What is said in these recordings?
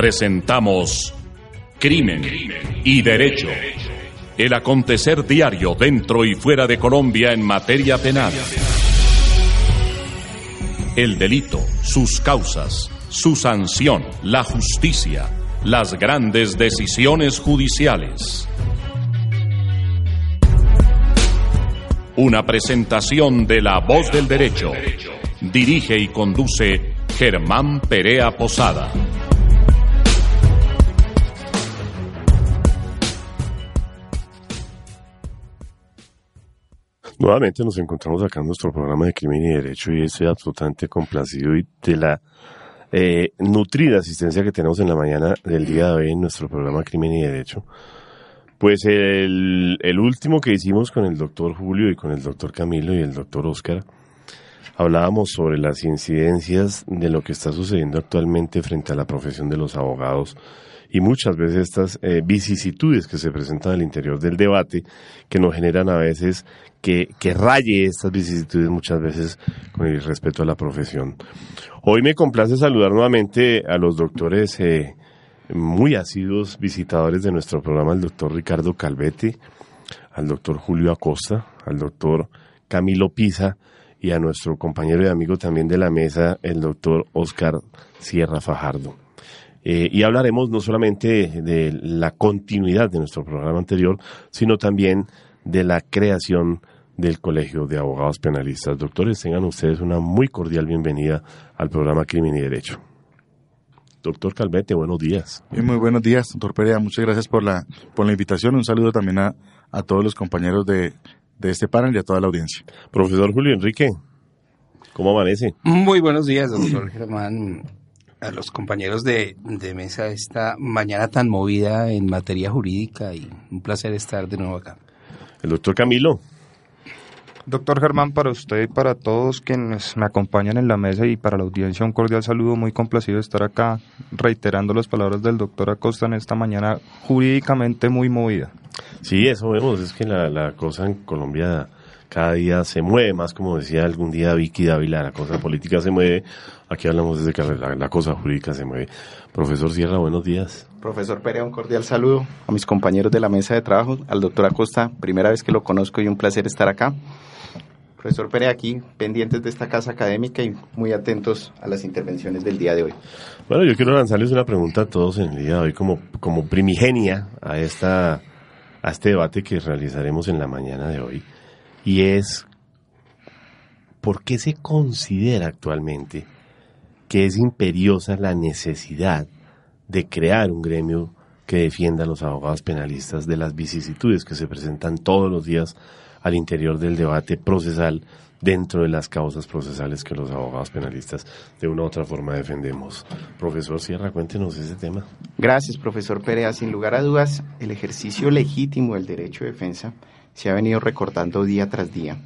presentamos Crimen y Derecho. El acontecer diario dentro y fuera de Colombia en materia penal. El delito, sus causas, su sanción, la justicia, las grandes decisiones judiciales. Una presentación de La Voz del Derecho. Dirige y conduce Germán Perea Posada. Nuevamente nos encontramos acá en nuestro programa de Crimen y Derecho y estoy absolutamente complacido y de la eh, nutrida asistencia que tenemos en la mañana del día de hoy en nuestro programa Crimen y Derecho. Pues el, el último que hicimos con el doctor Julio y con el doctor Camilo y el doctor Oscar, hablábamos sobre las incidencias de lo que está sucediendo actualmente frente a la profesión de los abogados y muchas veces estas eh, vicisitudes que se presentan al interior del debate que nos generan a veces que, que raye estas vicisitudes muchas veces con el respeto a la profesión. Hoy me complace saludar nuevamente a los doctores eh, muy asiduos visitadores de nuestro programa, el doctor Ricardo Calvete, al doctor Julio Acosta, al doctor Camilo Pisa y a nuestro compañero y amigo también de la mesa, el doctor Oscar Sierra Fajardo. Eh, y hablaremos no solamente de la continuidad de nuestro programa anterior, sino también de la creación del Colegio de Abogados Penalistas. Doctores, tengan ustedes una muy cordial bienvenida al programa Crimen y Derecho. Doctor Calvete, buenos días. muy buenos días, doctor Perea. Muchas gracias por la, por la invitación. Un saludo también a, a todos los compañeros de, de este panel y a toda la audiencia. Profesor Julio Enrique, ¿cómo amanece? Muy buenos días, doctor Germán a los compañeros de, de mesa esta mañana tan movida en materia jurídica y un placer estar de nuevo acá. El doctor Camilo. Doctor Germán, para usted y para todos quienes me acompañan en la mesa y para la audiencia un cordial saludo, muy complacido de estar acá reiterando las palabras del doctor Acosta en esta mañana jurídicamente muy movida. Sí, eso vemos, es que la, la cosa en Colombia cada día se mueve más, como decía algún día Vicky Dávila, la cosa política se mueve, aquí hablamos desde que la, cosa jurídica se mueve. Profesor Sierra, buenos días. Profesor Perea, un cordial saludo a mis compañeros de la mesa de trabajo, al doctor Acosta, primera vez que lo conozco y un placer estar acá. Profesor Perea, aquí pendientes de esta casa académica y muy atentos a las intervenciones del día de hoy. Bueno, yo quiero lanzarles una pregunta a todos en el día de hoy como, como primigenia a, esta, a este debate que realizaremos en la mañana de hoy y es por qué se considera actualmente que es imperiosa la necesidad de crear un gremio que defienda a los abogados penalistas de las vicisitudes que se presentan todos los días al interior del debate procesal dentro de las causas procesales que los abogados penalistas de una u otra forma defendemos. Profesor Sierra, cuéntenos ese tema. Gracias, profesor Perea. Sin lugar a dudas, el ejercicio legítimo del derecho de defensa se ha venido recortando día tras día.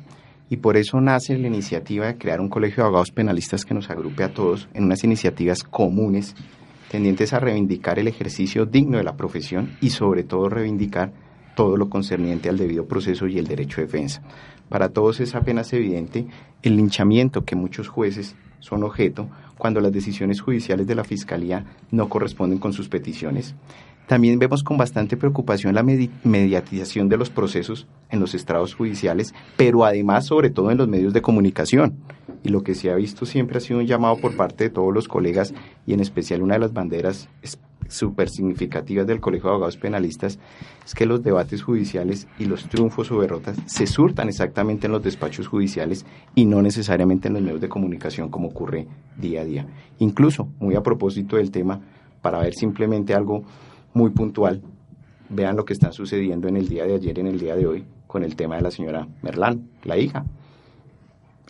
Y por eso nace la iniciativa de crear un colegio de abogados penalistas que nos agrupe a todos en unas iniciativas comunes tendientes a reivindicar el ejercicio digno de la profesión y sobre todo reivindicar todo lo concerniente al debido proceso y el derecho de defensa. Para todos es apenas evidente el linchamiento que muchos jueces son objeto cuando las decisiones judiciales de la Fiscalía no corresponden con sus peticiones, también vemos con bastante preocupación la mediatización de los procesos en los estrados judiciales, pero además sobre todo en los medios de comunicación. Y lo que se ha visto siempre ha sido un llamado por parte de todos los colegas y en especial una de las banderas súper significativas del Colegio de Abogados Penalistas es que los debates judiciales y los triunfos o derrotas se surtan exactamente en los despachos judiciales y no necesariamente en los medios de comunicación como ocurre día a día. Incluso, muy a propósito del tema, para ver simplemente algo muy puntual. Vean lo que está sucediendo en el día de ayer y en el día de hoy con el tema de la señora Merlán, la hija.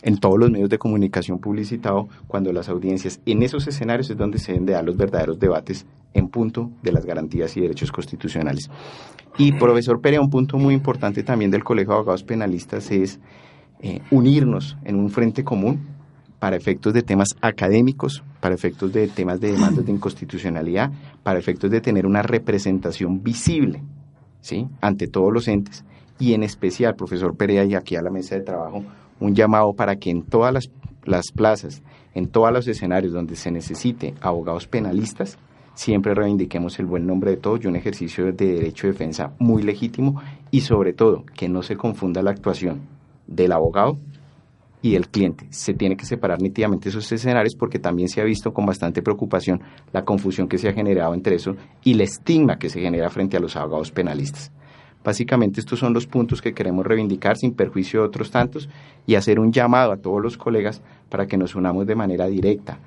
En todos los medios de comunicación publicitado, cuando las audiencias en esos escenarios es donde se deben de dar los verdaderos debates en punto de las garantías y derechos constitucionales. Y profesor Perea, un punto muy importante también del Colegio de Abogados Penalistas es eh, unirnos en un frente común para efectos de temas académicos, para efectos de temas de demandas de inconstitucionalidad, para efectos de tener una representación visible ¿sí? ante todos los entes y en especial, profesor Perea, y aquí a la mesa de trabajo, un llamado para que en todas las, las plazas, en todos los escenarios donde se necesite abogados penalistas, siempre reivindiquemos el buen nombre de todos y un ejercicio de derecho de defensa muy legítimo y sobre todo que no se confunda la actuación del abogado y el cliente. Se tiene que separar nítidamente esos escenarios porque también se ha visto con bastante preocupación la confusión que se ha generado entre eso y el estigma que se genera frente a los abogados penalistas. Básicamente estos son los puntos que queremos reivindicar sin perjuicio de otros tantos y hacer un llamado a todos los colegas para que nos unamos de manera directa,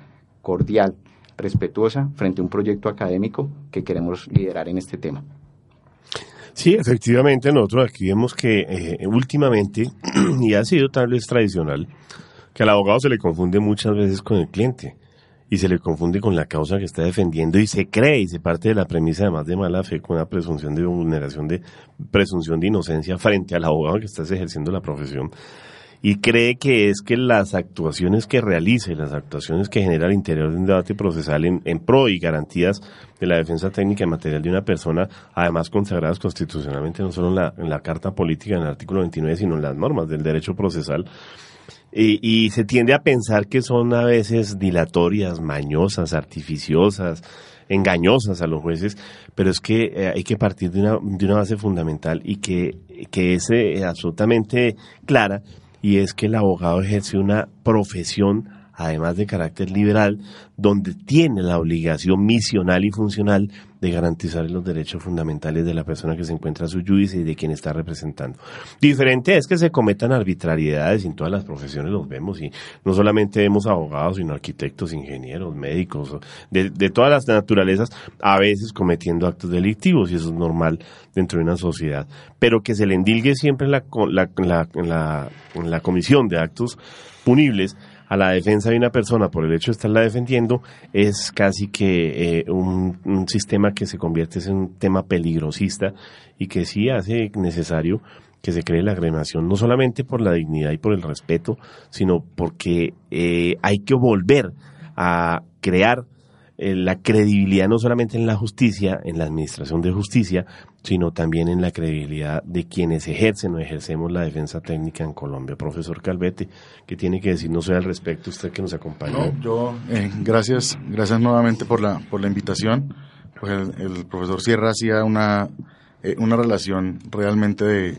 cordial, respetuosa frente a un proyecto académico que queremos liderar en este tema. Sí, efectivamente, nosotros aquí vemos que eh, últimamente, y ha sido tal vez tradicional, que al abogado se le confunde muchas veces con el cliente y se le confunde con la causa que está defendiendo y se cree y se parte de la premisa además de mala fe con una presunción de vulneración de presunción de inocencia frente al abogado que está ejerciendo la profesión y cree que es que las actuaciones que realice, las actuaciones que genera al interior de un debate procesal en, en, pro y garantías de la defensa técnica y material de una persona, además consagradas constitucionalmente no solo en la, Carta Política, en el artículo 29, sino en las normas del derecho procesal, y, y, se tiende a pensar que son a veces dilatorias, mañosas, artificiosas, engañosas a los jueces, pero es que eh, hay que partir de una, de una base fundamental y que, que es eh, absolutamente clara, y es que el abogado ejerce una profesión además de carácter liberal, donde tiene la obligación misional y funcional de garantizar los derechos fundamentales de la persona que se encuentra a su juicio y de quien está representando. Diferente es que se cometan arbitrariedades en todas las profesiones, los vemos, y no solamente vemos abogados, sino arquitectos, ingenieros, médicos, de, todas las naturalezas, a veces cometiendo actos delictivos, y eso es normal dentro de una sociedad. Pero que se le endilgue siempre la, la, la comisión de actos punibles, a la defensa de una persona por el hecho de estarla defendiendo es casi que eh, un, sistema que se convierte en un tema peligrosista y que sí hace necesario que se cree la agremación, no solamente por la dignidad y por el respeto, sino porque eh, hay que volver a crear eh, la credibilidad no solamente en la justicia, en la administración de justicia, sino también en la credibilidad de quienes ejercen o ejercemos la defensa técnica en Colombia. Profesor Calvete, ¿qué tiene que decirnos al respecto usted que nos acompaña? No, yo, eh, gracias, gracias nuevamente por la, por la invitación. Pues el, el profesor Sierra hacía una, eh, una relación realmente de,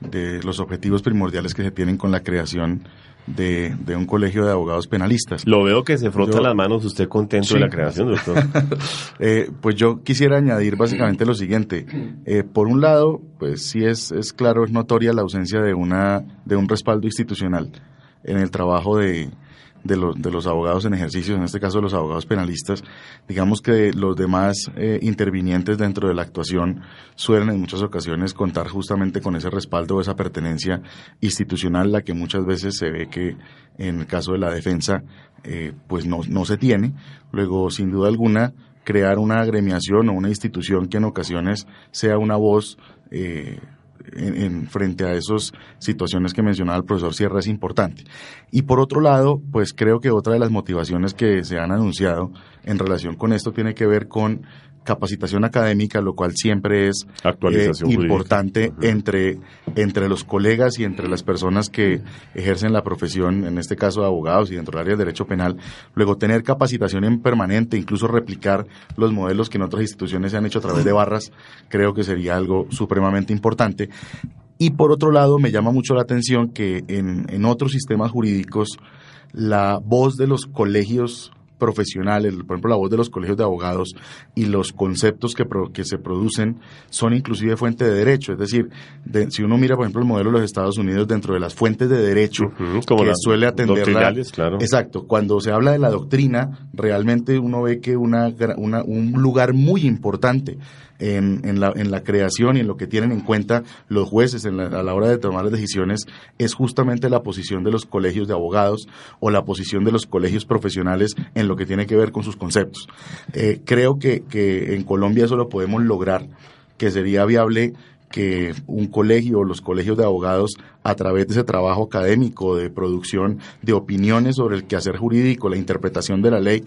de los objetivos primordiales que se tienen con la creación de, de, un colegio de abogados penalistas. Lo veo que se frota yo, las manos, usted contento sí. de la creación, doctor. eh, pues yo quisiera añadir básicamente lo siguiente. Eh, por un lado, pues sí es, es claro, es notoria la ausencia de, una, de un respaldo institucional en el trabajo de, de los, de los abogados en ejercicio, en este caso los abogados penalistas, digamos que los demás eh, intervinientes dentro de la actuación suelen en muchas ocasiones contar justamente con ese respaldo o esa pertenencia institucional, la que muchas veces se ve que en el caso de la defensa eh, pues no, no se tiene. Luego, sin duda alguna, crear una agremiación o una institución que en ocasiones sea una voz eh, en, en, frente a esas situaciones que mencionaba el profesor Sierra es importante. Y por otro lado, pues creo que otra de las motivaciones que se han anunciado en relación con esto tiene que ver con capacitación académica, lo cual siempre es eh, importante entre, entre los colegas y entre las personas que ejercen la profesión, en este caso de abogados y dentro del área de derecho penal. Luego, tener capacitación en permanente, incluso replicar los modelos que en otras instituciones se han hecho a través de barras, creo que sería algo supremamente importante. Y por otro lado, me llama mucho la atención que en, en otros sistemas jurídicos la voz de los colegios profesionales, por ejemplo, la voz de los colegios de abogados y los conceptos que, pro, que se producen son inclusive fuente de derecho. Es decir, de, si uno mira, por ejemplo, el modelo de los Estados Unidos dentro de las fuentes de derecho, uh -huh, como que suele atender claro. Exacto. Cuando se habla de la doctrina, realmente uno ve que una, una un lugar muy importante en, en, la, en la creación y en lo que tienen en cuenta los jueces en la, a la hora de tomar las decisiones es justamente la posición de los colegios de abogados o la posición de los colegios profesionales en lo que tiene que ver con sus conceptos. Eh, creo que, que en Colombia eso lo podemos lograr, que sería viable que un colegio o los colegios de abogados a través de ese trabajo académico de producción de opiniones sobre el quehacer jurídico, la interpretación de la ley,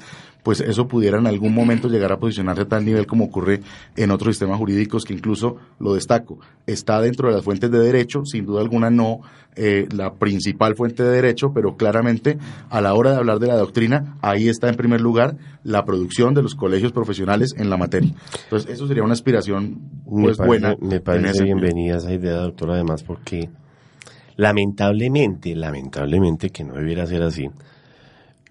pues eso pudiera en algún momento llegar a posicionarse a tal nivel como ocurre en otros sistemas jurídicos que incluso, lo destaco, está dentro de las fuentes de derecho, sin duda alguna no eh, la principal fuente de derecho, pero claramente a la hora de hablar de la doctrina, ahí está en primer lugar la producción de los colegios profesionales en la materia. Entonces, eso sería una aspiración pues, me buena. Me parece bienvenida esa idea, doctor, además, porque lamentablemente, lamentablemente que no debiera ser así,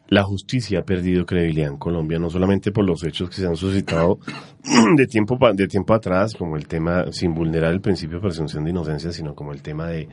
la justicia ha perdido credibilidad en Colombia, no solamente por los hechos que se han suscitado de tiempo, de tiempo atrás, como el tema, sin vulnerar el principio de presunción de inocencia, sino como el tema de,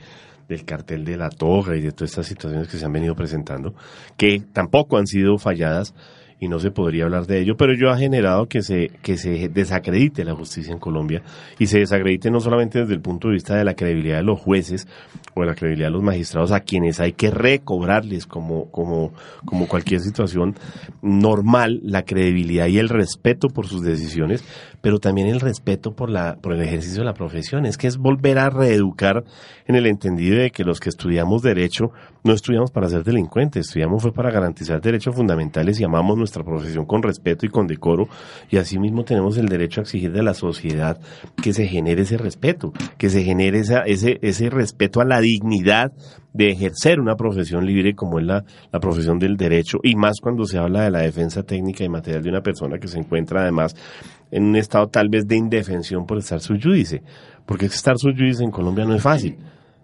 del cartel de la toga y de todas estas situaciones que se han venido presentando, que tampoco han sido falladas, y no se podría hablar de ello, pero ello ha generado que se, que se desacredite la justicia en Colombia y se desacredite no solamente desde el punto de vista de la credibilidad de los jueces o de la credibilidad de los magistrados a quienes hay que recobrarles como, como, como cualquier situación normal la credibilidad y el respeto por sus decisiones, pero también el respeto por la, por el ejercicio de la profesión. Es que es volver a reeducar en el entendido de que los que estudiamos derecho no estudiamos para ser delincuentes, estudiamos fue para garantizar derechos fundamentales y amamos nuestra profesión con respeto y con decoro y asimismo tenemos el derecho a exigir de la sociedad que se genere ese respeto, que se genere esa, ese, ese respeto a la dignidad de ejercer una profesión libre como es la, la profesión del derecho y más cuando se habla de la defensa técnica y material de una persona que se encuentra además en un estado tal vez de indefensión por estar su judice, porque estar su judice en Colombia no es fácil,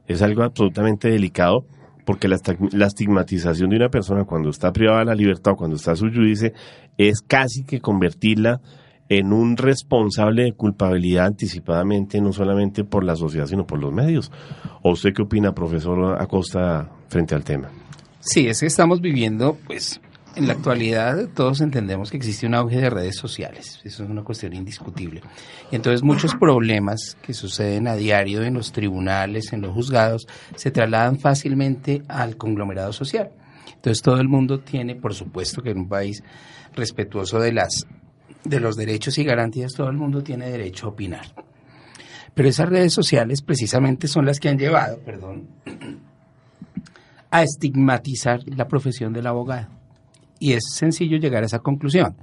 es algo absolutamente delicado porque la, estigmatización de una persona cuando está privada de la libertad o cuando está su judice es casi que convertirla en un responsable de culpabilidad anticipadamente, no solamente por la sociedad, sino por los medios. ¿O usted qué opina, profesor Acosta, frente al tema? Sí, es que estamos viviendo, pues, en la actualidad todos entendemos que existe un auge de redes sociales, eso es una cuestión indiscutible. Y entonces muchos problemas que suceden a diario en los tribunales, en los juzgados, se trasladan fácilmente al conglomerado social. Entonces todo el mundo tiene, por supuesto que en un país respetuoso de las de los derechos y garantías, todo el mundo tiene derecho a opinar. Pero esas redes sociales precisamente son las que han llevado, perdón, a estigmatizar la profesión del abogado y es sencillo llegar a esa conclusión.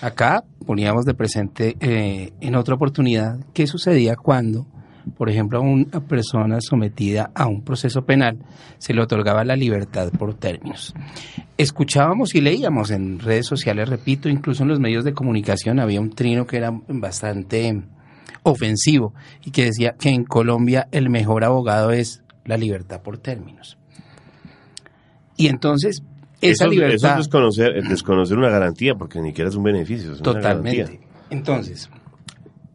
Acá poníamos de presente eh, en otra oportunidad qué sucedía cuando, por ejemplo, a una persona sometida a un proceso penal se le otorgaba la libertad por términos. Escuchábamos y leíamos en redes sociales, repito, incluso en los medios de comunicación había un trino que era bastante ofensivo y que decía que en Colombia el mejor abogado es la libertad por términos. Y entonces esa libertad. Eso es desconocer, desconocer una garantía, porque ni siquiera es un beneficio. totalmente. Entonces,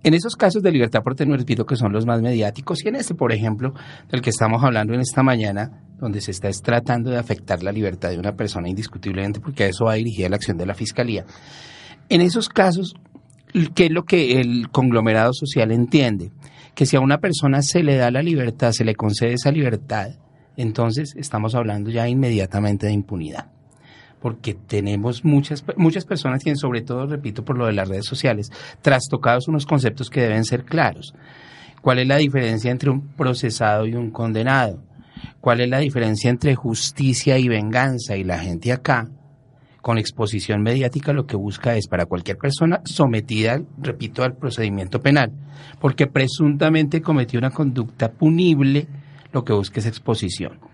en esos casos de libertad por tener repito que son los más mediáticos, y en este, por ejemplo, del que estamos hablando en esta mañana, donde se está tratando de afectar la libertad de una persona indiscutiblemente, porque a eso va dirigida la acción de la Fiscalía. En esos casos, ¿qué es lo que el conglomerado social entiende? Que si a una persona se le da la libertad, se le concede esa libertad, entonces estamos hablando ya inmediatamente de impunidad porque tenemos muchas, muchas personas tienen, sobre todo, repito, por lo de las redes sociales, trastocados unos conceptos que deben ser claros. ¿Cuál es la diferencia entre un procesado y un condenado? ¿Cuál es la diferencia entre justicia y venganza? Y la gente acá, con exposición mediática, lo que busca es para cualquier persona sometida, repito, al procedimiento penal, porque presuntamente cometió una conducta punible, lo que busca es exposición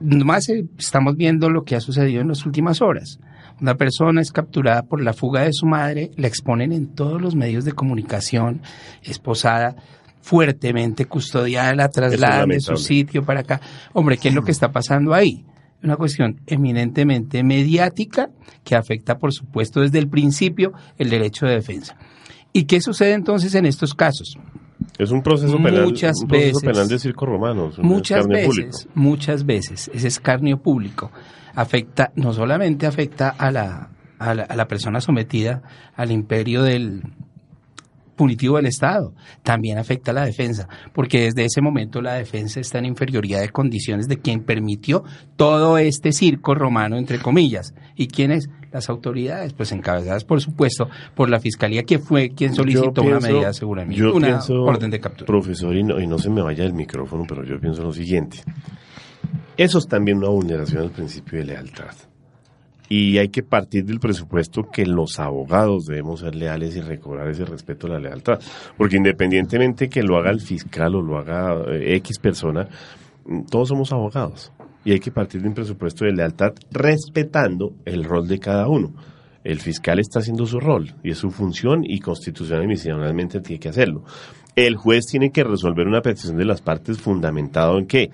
nomás eh, estamos viendo lo que ha sucedido en las últimas horas. Una persona es capturada por la fuga de su madre, la exponen en todos los medios de comunicación, esposada, fuertemente custodiada, la trasladan de su sitio para acá. Hombre, ¿qué es lo que está pasando ahí? Una cuestión eminentemente mediática que afecta, por supuesto, desde el principio el derecho de defensa. ¿Y qué sucede entonces en estos casos? Es un proceso penal, muchas un proceso penal de circo romano. Muchas veces, muchas veces, ese escarnio público afecta, no solamente afecta a la, a la, a la persona sometida al imperio del, punitivo del Estado, también afecta a la defensa, porque desde ese momento la defensa está en inferioridad de condiciones de quien permitió todo este circo romano, entre comillas. ¿Y quiénes? Las autoridades, pues encabezadas, por supuesto, por la Fiscalía, que fue quien solicitó una medida de aseguramiento, una orden de captura. Profesor, y no, y no se me vaya el micrófono, pero yo pienso lo siguiente. Eso es también una vulneración del principio de lealtad. Y hay que partir del presupuesto que los abogados debemos ser leales y recobrar ese respeto a la lealtad. Porque independientemente que lo haga el fiscal o lo haga eh, X persona, mm, todos somos abogados. Y hay que partir de un presupuesto de lealtad respetando el rol de cada uno. El fiscal está haciendo su rol y es su función y constitucional y misionalmente tiene que hacerlo. El juez tiene que resolver una petición de las partes fundamentado en qué?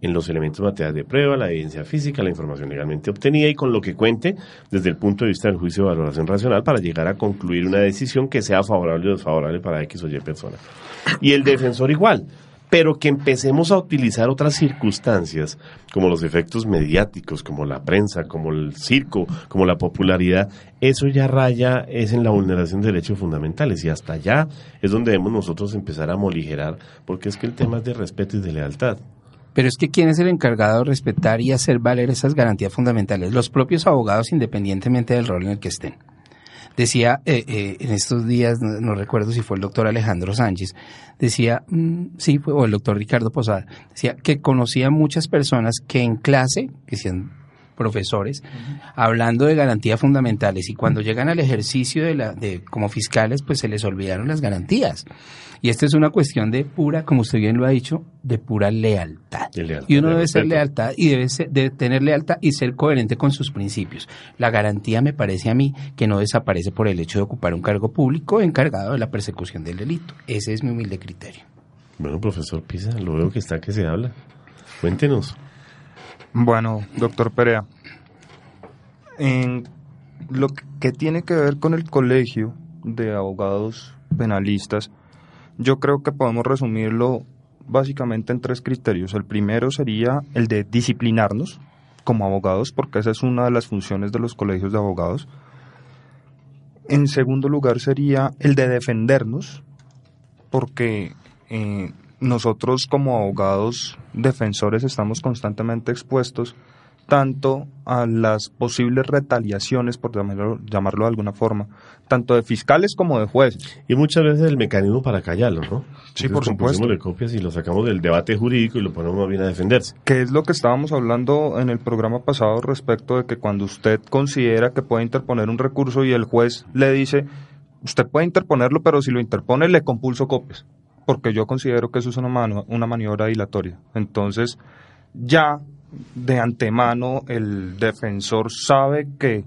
en los elementos materiales de prueba, la evidencia física, la información legalmente obtenida y con lo que cuente desde el punto de vista del juicio de valoración racional para llegar a concluir una decisión que sea favorable o desfavorable para X o Y persona. Y el defensor igual, pero que empecemos a utilizar otras circunstancias, como los efectos mediáticos, como la prensa, como el circo, como la popularidad, eso ya raya es en la vulneración de derechos fundamentales y hasta allá es donde debemos nosotros empezar a moligerar, porque es que el tema es de respeto y de lealtad. Pero es que ¿quién es el encargado de respetar y hacer valer esas garantías fundamentales? Los propios abogados, independientemente del rol en el que estén. Decía eh, eh, en estos días, no, recuerdo si fue el doctor Alejandro Sánchez, decía, mm, sí, fue, o el doctor Ricardo Posada, decía que conocía muchas personas que en clase, que sean profesores, hablando de garantías fundamentales y cuando llegan al ejercicio de la, de, como fiscales, pues se les olvidaron las garantías. Y esto es una cuestión de pura, como usted bien lo ha dicho, de pura lealtad. y uno debe ser lealtad y debe, debe tener lealtad y ser coherente con sus principios. La garantía me parece a mí que no desaparece por el hecho de ocupar un cargo público encargado de la persecución del delito. Ese es mi humilde criterio. Bueno, profesor Pisa, lo veo que está que se habla. Cuéntenos. Bueno, doctor Perea, en lo que tiene que ver con el colegio de abogados penalistas, yo creo que podemos resumirlo básicamente en tres criterios. El primero sería el de disciplinarnos como abogados, porque esa es una de las funciones de los colegios de abogados. En segundo lugar sería el de defendernos, porque eh, nosotros como abogados defensores estamos constantemente expuestos tanto a las posibles retaliaciones, por llamarlo, llamarlo, de alguna forma, tanto de fiscales como de jueces. Y muchas veces el mecanismo para callarlo, ¿no? Sí, por supuesto. de copias y lo sacamos del debate jurídico y lo ponemos bien a defenderse. Que es lo que estábamos hablando en el programa pasado respecto de que cuando usted considera que puede interponer un recurso y el juez le dice, usted puede interponerlo, pero si lo interpone le compulso copias, porque yo considero que eso es una, mano, una maniobra dilatoria. Entonces, ya de antemano el defensor sabe que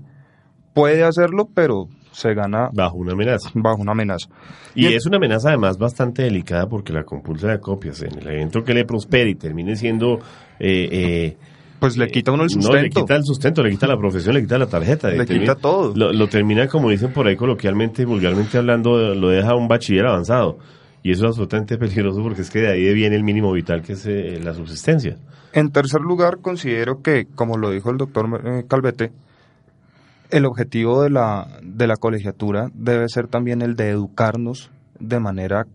puede hacerlo, pero se gana bajo una amenaza. Bajo una amenaza. Y, es una amenaza además bastante delicada porque la compulsa de copias en el evento que le prospere y termine siendo eh, eh, pues le quita uno el sustento. No, le quita el sustento, le quita la profesión, le quita la tarjeta. Le quita todo. Lo, termina, como dicen por ahí coloquialmente, vulgarmente hablando, lo deja un bachiller avanzado. Y eso es absolutamente peligroso porque es que de ahí viene el mínimo vital que es eh, la subsistencia. En tercer lugar, considero que, como lo dijo el doctor eh, Calvete, el objetivo de la, de la colegiatura debe ser también el de educarnos de manera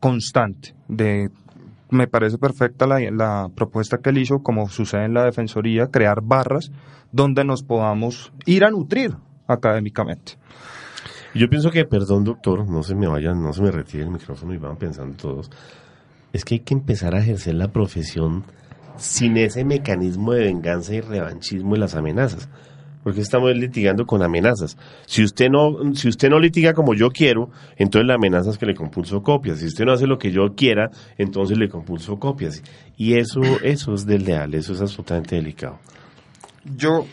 constante. De, me parece perfecta la, la propuesta que él hizo, como sucede en la Defensoría, crear barras donde nos podamos ir a nutrir académicamente. Yo pienso que, perdón doctor, no se me vayan, no se me retire el micrófono y van pensando todos, es que hay que empezar a ejercer la profesión sin ese mecanismo de venganza y revanchismo y las amenazas. Porque estamos litigando con amenazas. Si usted no, si usted no litiga como yo quiero, entonces la amenaza es que le compulso copias. Si usted no hace lo que yo quiera, entonces le compulso copias. Y eso, eso es del leal, eso es absolutamente delicado. Yo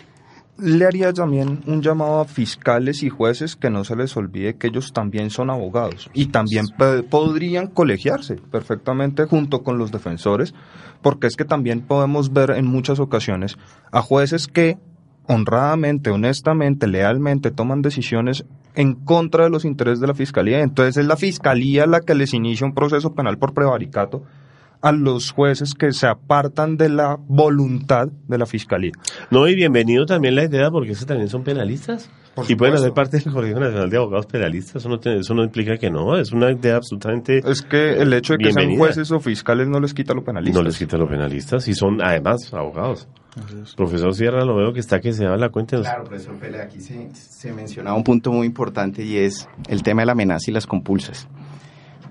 le haría también un llamado a fiscales y jueces que no se les olvide que ellos también son abogados y también podrían colegiarse perfectamente junto con los defensores, porque es que también podemos ver en muchas ocasiones a jueces que honradamente, honestamente, lealmente toman decisiones en contra de los intereses de la fiscalía. Entonces es la fiscalía la que les inicia un proceso penal por prevaricato a los jueces que se apartan de la voluntad de la fiscalía. No, y bienvenido también la idea, porque esos también son penalistas. y pueden hacer parte del Colegio Nacional de Abogados Penalistas. Eso no, eso no implica que no. Es una idea absolutamente. Es que el hecho de que sean jueces o fiscales no les quita lo penalistas. No les quita lo penalistas y son además abogados. Profesor Sierra, lo veo que está que se da la cuenta. Claro, profesor Pele, aquí se, se mencionaba un punto muy importante y es el tema de la amenaza y las compulsas.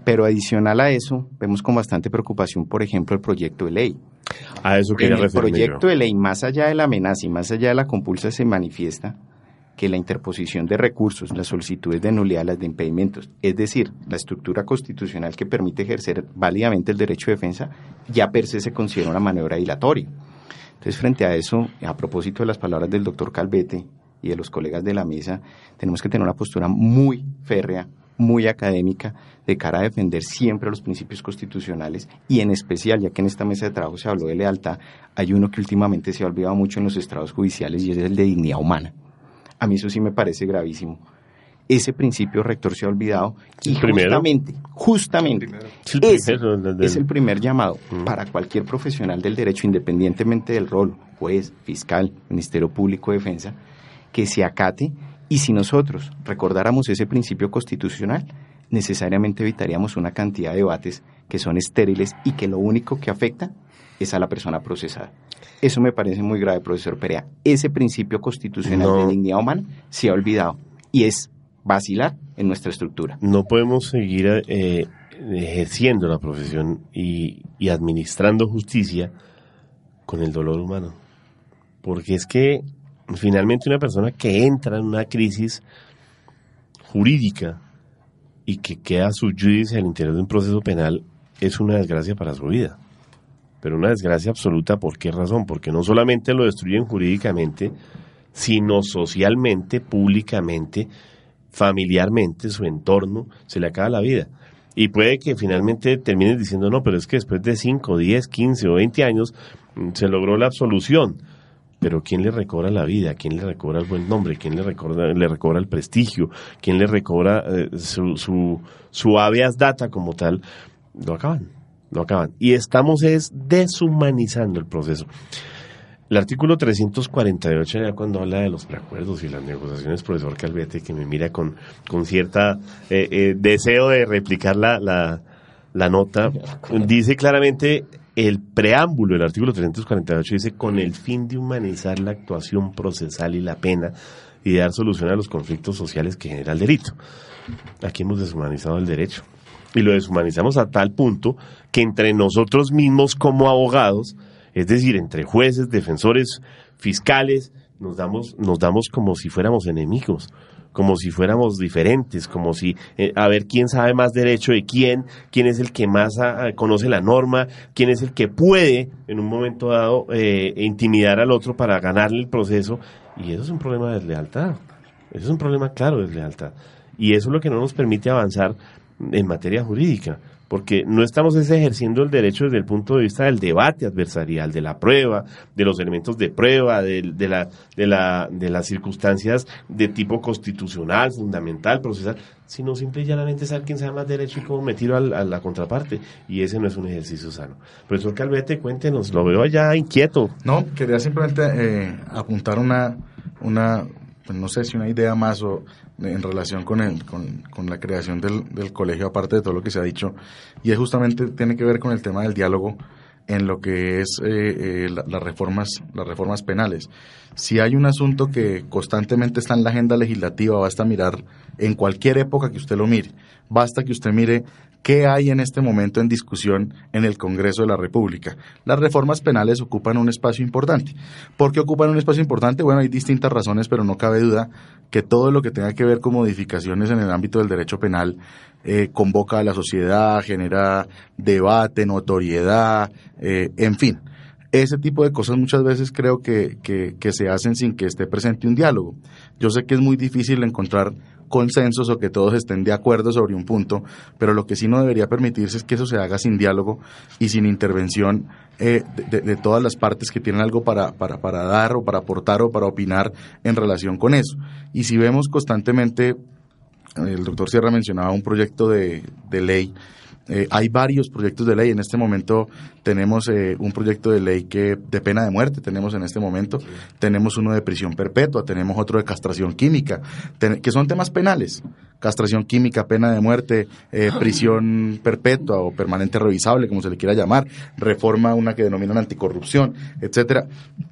Pero adicional a eso, vemos con bastante preocupación, por ejemplo, el proyecto de ley. A eso En el proyecto de ley, más allá de la amenaza y más allá de la compulsa, se manifiesta que la interposición de recursos, las solicitudes de nulidad, las de impedimentos, es decir, la estructura constitucional que permite ejercer válidamente el derecho de defensa, ya per se se considera una maniobra dilatoria. Entonces, frente a eso, a propósito de las palabras del doctor Calvete y de los colegas de la mesa, tenemos que tener una postura muy férrea, muy académica, de cara a defender siempre los principios constitucionales y en especial, ya que en esta mesa de trabajo se habló de lealtad, hay uno que últimamente se ha olvidado mucho en los estrados judiciales y es el de dignidad humana. A mí eso sí me parece gravísimo. Ese principio rector se ha olvidado y justamente, justamente, ese es el primer llamado mm. para cualquier profesional del derecho, independientemente del rol, juez, fiscal, Ministerio Público, Defensa, que se acate y si nosotros recordáramos ese principio constitucional, necesariamente evitaríamos una cantidad de debates que son estériles y que lo único que afecta es a la persona procesada. Eso me parece muy grave, profesor Perea. Ese principio constitucional de dignidad humana se ha olvidado y es vacilar en nuestra estructura. No podemos seguir eh, ejerciendo la profesión y, y administrando justicia con el dolor humano. Porque es que finalmente una persona que entra en una crisis jurídica y que queda su judice al interior de un proceso penal es una desgracia para su vida pero una desgracia absoluta, ¿por qué razón? Porque no solamente lo destruyen jurídicamente, sino socialmente, públicamente, familiarmente, su entorno, se le acaba la vida. Y puede que finalmente termines diciendo, no, pero es que después de 5, 10, 15 o 20 años mm, se logró la absolución. Pero ¿quién le recobra la vida? ¿Quién le recobra el buen nombre? ¿Quién le recobra, le recobra el prestigio? ¿Quién le recobra eh, su, su, su habeas data como tal? Lo acaban no acaban. Y estamos es deshumanizando el proceso. El artículo 348, ya cuando habla de los preacuerdos y las negociaciones, profesor Calvete, que me mira con, con cierta eh, eh, deseo de replicar la, la, la nota, dice claramente el preámbulo del artículo 348 dice con el fin de humanizar la actuación procesal y la pena y dar solución a los conflictos sociales que genera el delito. Aquí hemos deshumanizado el derecho y lo deshumanizamos a tal punto que entre nosotros mismos como abogados, es decir, entre jueces, defensores, fiscales, nos damos, nos damos como si fuéramos enemigos, como si fuéramos diferentes, como si eh, a ver quién sabe más derecho de quién, quién es el que más ah, ah, conoce la norma, quién es el que puede en un momento dado eh, intimidar al otro para ganarle el proceso. Y eso es un problema de deslealtad. Eso es un problema claro de deslealtad. Y eso es lo que no nos permite avanzar en materia jurídica, porque no estamos ejerciendo el derecho desde el punto de vista del debate adversarial, de la prueba, de los elementos de prueba, de, la, de, la, de las circunstancias de tipo constitucional, fundamental, procesal, sino simple y llanamente saber quién sabe más derecho y cómo me tiro a la, contraparte. Y ese no es un ejercicio sano. Profesor Calvete, cuéntenos, lo veo allá inquieto. No, quería simplemente eh, apuntar una, una, no sé si una idea más o en relación con, el, con, con, la creación del, del, colegio, aparte de todo lo que se ha dicho, y es justamente tiene que ver con el tema del diálogo en lo que es eh, eh las reformas las reformas penales. Si hay un asunto que constantemente está en la agenda legislativa, basta mirar en cualquier época que usted lo mire, basta que usted mire ¿Qué hay en este momento en discusión en el Congreso de la República? Las reformas penales ocupan un espacio importante. ¿Por qué ocupan un espacio importante? Bueno, hay distintas razones, pero no cabe duda que todo lo que tenga que ver con modificaciones en el ámbito del derecho penal eh, convoca a la sociedad, genera debate, notoriedad, eh, en fin. Ese tipo de cosas muchas veces creo que, que, que se hacen sin que esté presente un diálogo. Yo sé que es muy difícil encontrar consensos o que todos estén de acuerdo sobre un punto, pero lo que sí no debería permitirse es que eso se haga sin diálogo y sin intervención eh, de, todas las partes que tienen algo para, para, para dar o para aportar o para opinar en relación con eso. Y si vemos constantemente, el doctor Sierra mencionaba un proyecto de, de ley eh, hay varios proyectos de ley. En este momento tenemos eh, un proyecto de ley que de pena de muerte, tenemos en este momento. Tenemos uno de prisión perpetua, tenemos otro de castración química, que son temas penales castración química, pena de muerte, eh, prisión perpetua o permanente revisable, como se le quiera llamar, reforma una que denominan anticorrupción, etcétera.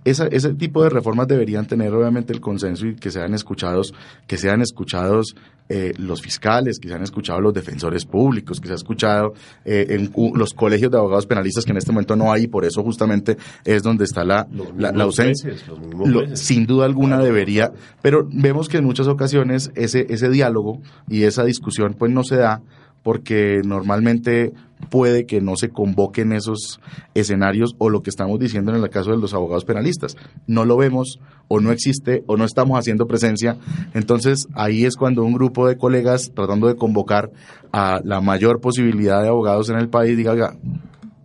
Esa, ese tipo de reformas deberían tener obviamente el consenso y que sean escuchados, que sean escuchados eh, los fiscales, que se han escuchado los defensores públicos, que se ha escuchado eh, en los colegios de abogados penalistas que en este momento no hay y por eso justamente es donde está la, la, ausencia. sin duda alguna debería, pero vemos que en muchas ocasiones ese, ese diálogo y esa discusión pues no se da porque normalmente puede que no se convoquen esos escenarios o lo que estamos diciendo en el caso de los abogados penalistas. No lo vemos o no existe o no estamos haciendo presencia. Entonces ahí es cuando un grupo de colegas tratando de convocar a la mayor posibilidad de abogados en el país diga,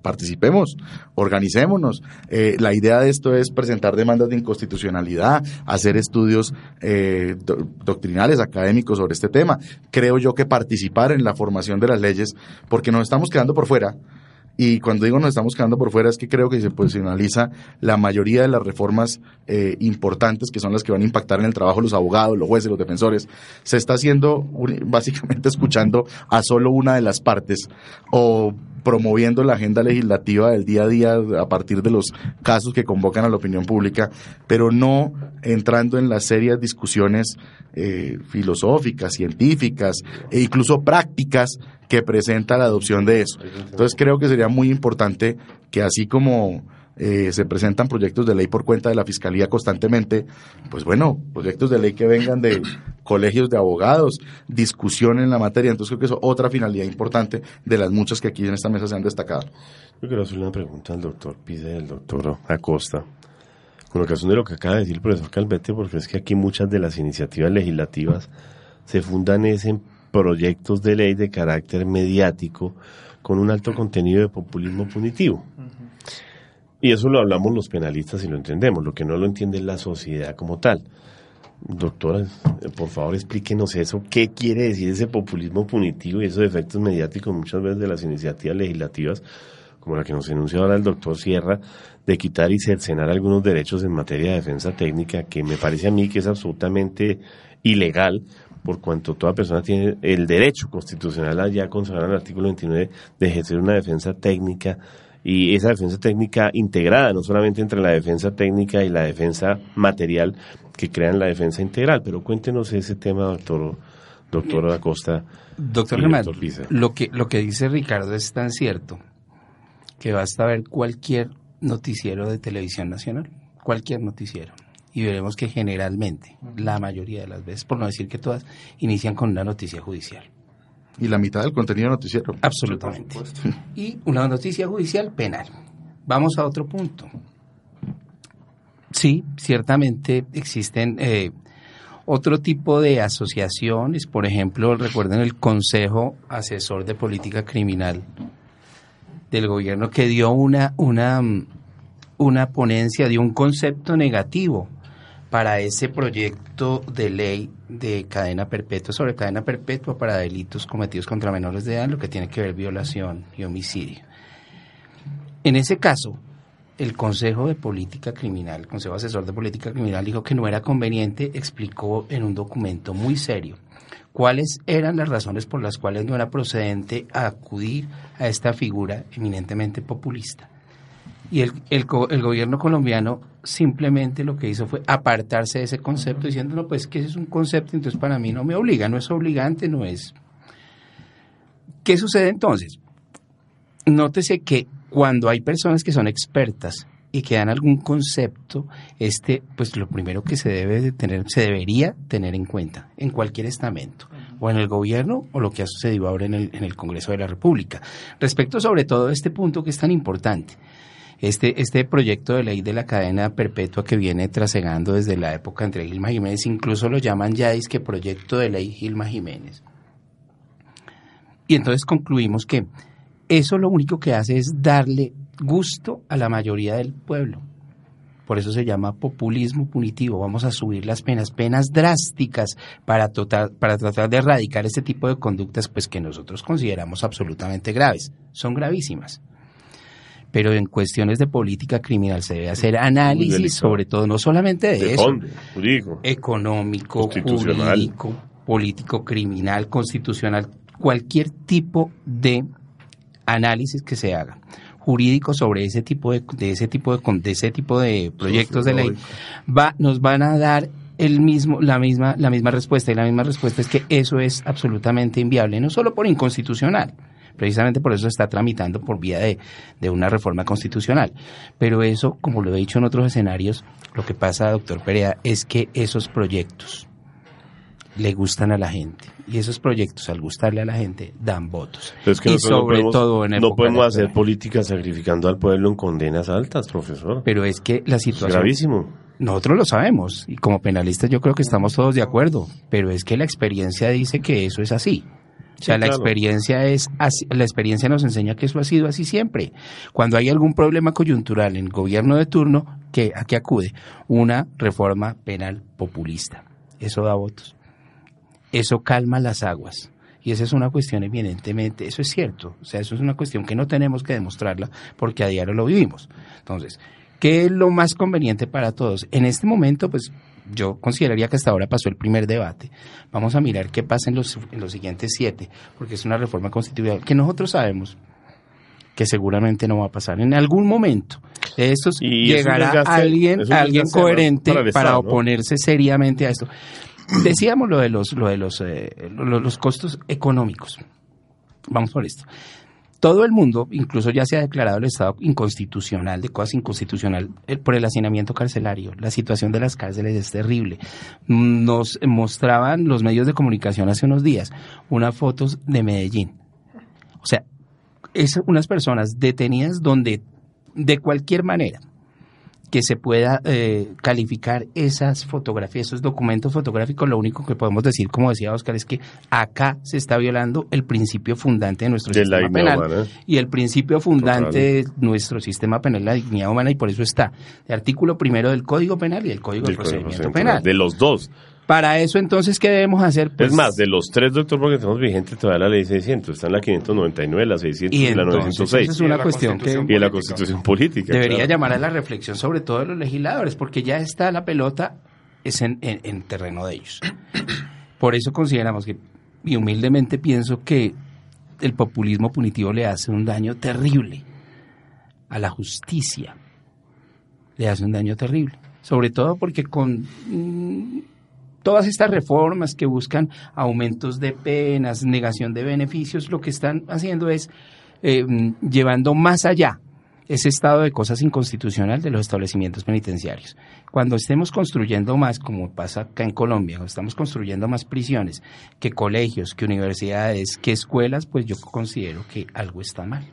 participemos, organicémonos. Eh, la idea de esto es presentar demandas de inconstitucionalidad, hacer estudios eh, doctrinales, académicos sobre este tema. Creo yo que participar en la formación de las leyes, porque nos estamos quedando por fuera. Y cuando digo nos estamos quedando por fuera es que creo que se posicionaliza la mayoría de las reformas eh, importantes que son las que van a impactar en el trabajo de los abogados, los jueces, los defensores. Se está haciendo básicamente escuchando a solo una de las partes o promoviendo la agenda legislativa del día a día a partir de los casos que convocan a la opinión pública, pero no entrando en las serias discusiones eh, filosóficas, científicas e incluso prácticas que presenta la adopción de eso. Entonces creo que sería muy importante que así como eh, se presentan proyectos de ley por cuenta de la Fiscalía constantemente, pues bueno, proyectos de ley que vengan de colegios de abogados, discusión en la materia. Entonces creo que eso es otra finalidad importante de las muchas que aquí en esta mesa se han destacado. Yo quiero hacer una pregunta al doctor Pide, al doctor Acosta, con ocasión de lo que acaba de decir el profesor Calvete, porque es que aquí muchas de las iniciativas legislativas se fundan en proyectos de ley de carácter mediático con un alto contenido de populismo punitivo. Y eso lo hablamos los penalistas y lo entendemos. Lo que no lo entiende es la sociedad como tal. Doctora, por favor explíquenos eso. ¿Qué quiere decir ese populismo punitivo y esos efectos mediáticos muchas veces de las iniciativas legislativas, como la que nos enunció ahora el doctor Sierra, de quitar y cercenar algunos derechos en materia de defensa técnica, que me parece a mí que es absolutamente ilegal, por cuanto toda persona tiene el derecho constitucional allá consagrado en el artículo 29 de ejercer una defensa técnica y esa defensa técnica integrada, no solamente entre la defensa técnica y la defensa material que crean la defensa integral. Pero cuéntenos ese tema, doctor, doctor Acosta. Doctor Germán, lo que, lo que dice Ricardo es tan cierto que basta ver cualquier noticiero de televisión nacional, cualquier noticiero, y veremos que generalmente, la mayoría de las veces, por no decir que todas, inician con una noticia judicial. Y la mitad del contenido noticiero. Absolutamente. y una noticia judicial penal. Vamos a otro punto. Sí, ciertamente existen eh, otro tipo de asociaciones, por ejemplo, recuerden el Consejo Asesor de Política Criminal del gobierno que dio una, una, una ponencia, dio un concepto negativo para ese proyecto de ley de cadena perpetua sobre cadena perpetua para delitos cometidos contra menores de edad, lo que tiene que ver violación y homicidio. En ese caso, el Consejo de Política Criminal, el Consejo Asesor de Política Criminal dijo que no era conveniente, explicó en un documento muy serio cuáles eran las razones por las cuales no era procedente acudir a esta figura eminentemente populista. Y el, el, el, gobierno colombiano simplemente lo que hizo fue apartarse de ese concepto diciendo, no, pues que ese es un concepto, entonces para mí no me obliga, no es obligante, no es... ¿Qué sucede entonces? Nótese que cuando hay personas que son expertas y que dan algún concepto, este, pues lo primero que se debe de tener, se debería tener en cuenta en cualquier estamento, o en el gobierno, o lo que ha sucedido ahora en el, en el Congreso de la República. Respecto sobre todo a este punto que es tan importante, este, este proyecto de ley de la cadena perpetua que viene trasegando desde la época entre Gilma Jiménez, incluso lo llaman ya es que proyecto de ley Gilma Jiménez. Y entonces concluimos que eso lo único que hace es darle gusto a la mayoría del pueblo. Por eso se llama populismo punitivo. Vamos a subir las penas, penas drásticas para, tratar, para tratar de erradicar este tipo de conductas pues que nosotros consideramos absolutamente graves. Son gravísimas pero en cuestiones de política criminal se debe hacer análisis sobre todo, no solamente de, eso, jurídico, económico, jurídico, político, criminal, constitucional, cualquier tipo de análisis que se haga jurídico sobre ese tipo de, de ese tipo de, de ese tipo de proyectos de ley va nos van a dar el mismo la misma la misma respuesta y la misma respuesta es que eso es absolutamente inviable no solo por inconstitucional precisamente por eso se está tramitando por vía de, de una reforma constitucional pero eso como lo he dicho en otros escenarios lo que pasa doctor Perea es que esos proyectos le gustan a la gente. Y esos proyectos, al gustarle a la gente, dan votos. y sobre todo en No podemos hacer política sacrificando al pueblo en condenas altas, profesor. Pero es que la situación... Es gravísimo. Nosotros lo sabemos, y como penalistas yo creo que estamos todos de acuerdo, pero es que la experiencia dice que eso es así. O sea, la experiencia es así, la experiencia nos enseña que eso ha sido así siempre. Cuando hay algún problema coyuntural en el gobierno de turno, a qué acude? Una reforma penal populista. Eso da votos eso calma las aguas. Y esa es una cuestión evidentemente, eso es cierto, o sea, eso es una cuestión que no tenemos que demostrarla porque a diario lo vivimos. Entonces, ¿qué es lo más conveniente para todos? En este momento, pues yo consideraría que hasta ahora pasó el primer debate. Vamos a mirar qué pasa en los, en los siguientes siete, porque es una reforma constitucional que nosotros sabemos que seguramente no va a pasar. En algún momento de estos llegará alguien, alguien coherente para, oponerse seriamente a esto. Decíamos lo de los, lo de los, eh, los costos económicos. Vamos por esto. Todo el mundo, incluso ya se ha declarado el estado inconstitucional, de cosas inconstitucional, por el hacinamiento carcelario. La situación de las cárceles es terrible. Nos mostraban los medios de comunicación hace unos días unas fotos de Medellín. O sea, es unas personas detenidas donde de cualquier manera que se pueda eh, calificar esas fotografías, esos documentos fotográficos, lo único que podemos decir, como decía Oscar, es que acá se está violando el principio fundante de nuestro sistema penal y el principio fundante de nuestro sistema penal, la dignidad humana, y por eso está el artículo primero del Código Penal y el Código de Procedimiento Penal. De los dos. Para eso, entonces, ¿qué debemos hacer? es pues, más, de los tres, doctor, porque tenemos vigente todavía la ley 600. Está en la 599, la 600 y, la 906. Esa es una cuestión que... Y la Constitución Política. Debería llamar a la reflexión, sobre todo de los legisladores, porque ya está la pelota es en, en terreno de ellos. Por eso consideramos que, y humildemente pienso que el populismo punitivo le hace un daño terrible a la justicia. Le hace un daño terrible. Sobre todo porque con mm, todas estas reformas que buscan aumentos de penas, negación de beneficios, lo que están haciendo es eh, llevando más allá ese estado de cosas inconstitucional de los establecimientos penitenciarios. Cuando estemos construyendo más, como pasa acá en Colombia, cuando estamos construyendo más prisiones que colegios, que universidades, que escuelas, pues yo considero que algo está mal.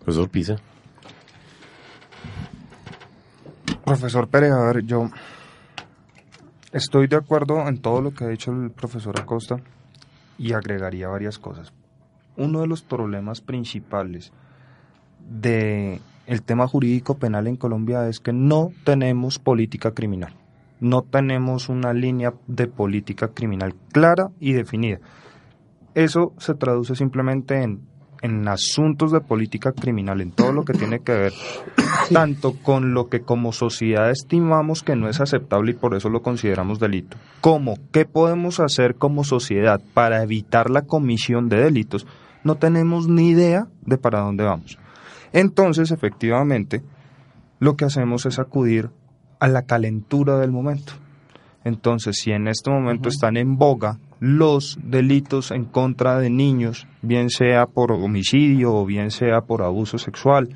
Profesor Pisa. Profesor Pérez, a ver, yo Estoy de acuerdo en todo lo que ha dicho el profesor Acosta y agregaría varias cosas. Uno de los problemas principales de el tema jurídico penal en Colombia es que no tenemos política criminal. No tenemos una línea de política criminal clara y definida. Eso se traduce simplemente en en asuntos de política criminal, en todo lo que tiene que ver tanto con lo que como sociedad estimamos que no es aceptable y por eso lo consideramos delito, como qué podemos hacer como sociedad para evitar la comisión de delitos, no tenemos ni idea de para dónde vamos. Entonces, efectivamente, lo que hacemos es acudir a la calentura del momento. Entonces, si en este momento están en boga los delitos en contra de niños, bien sea por homicidio o bien sea por abuso sexual,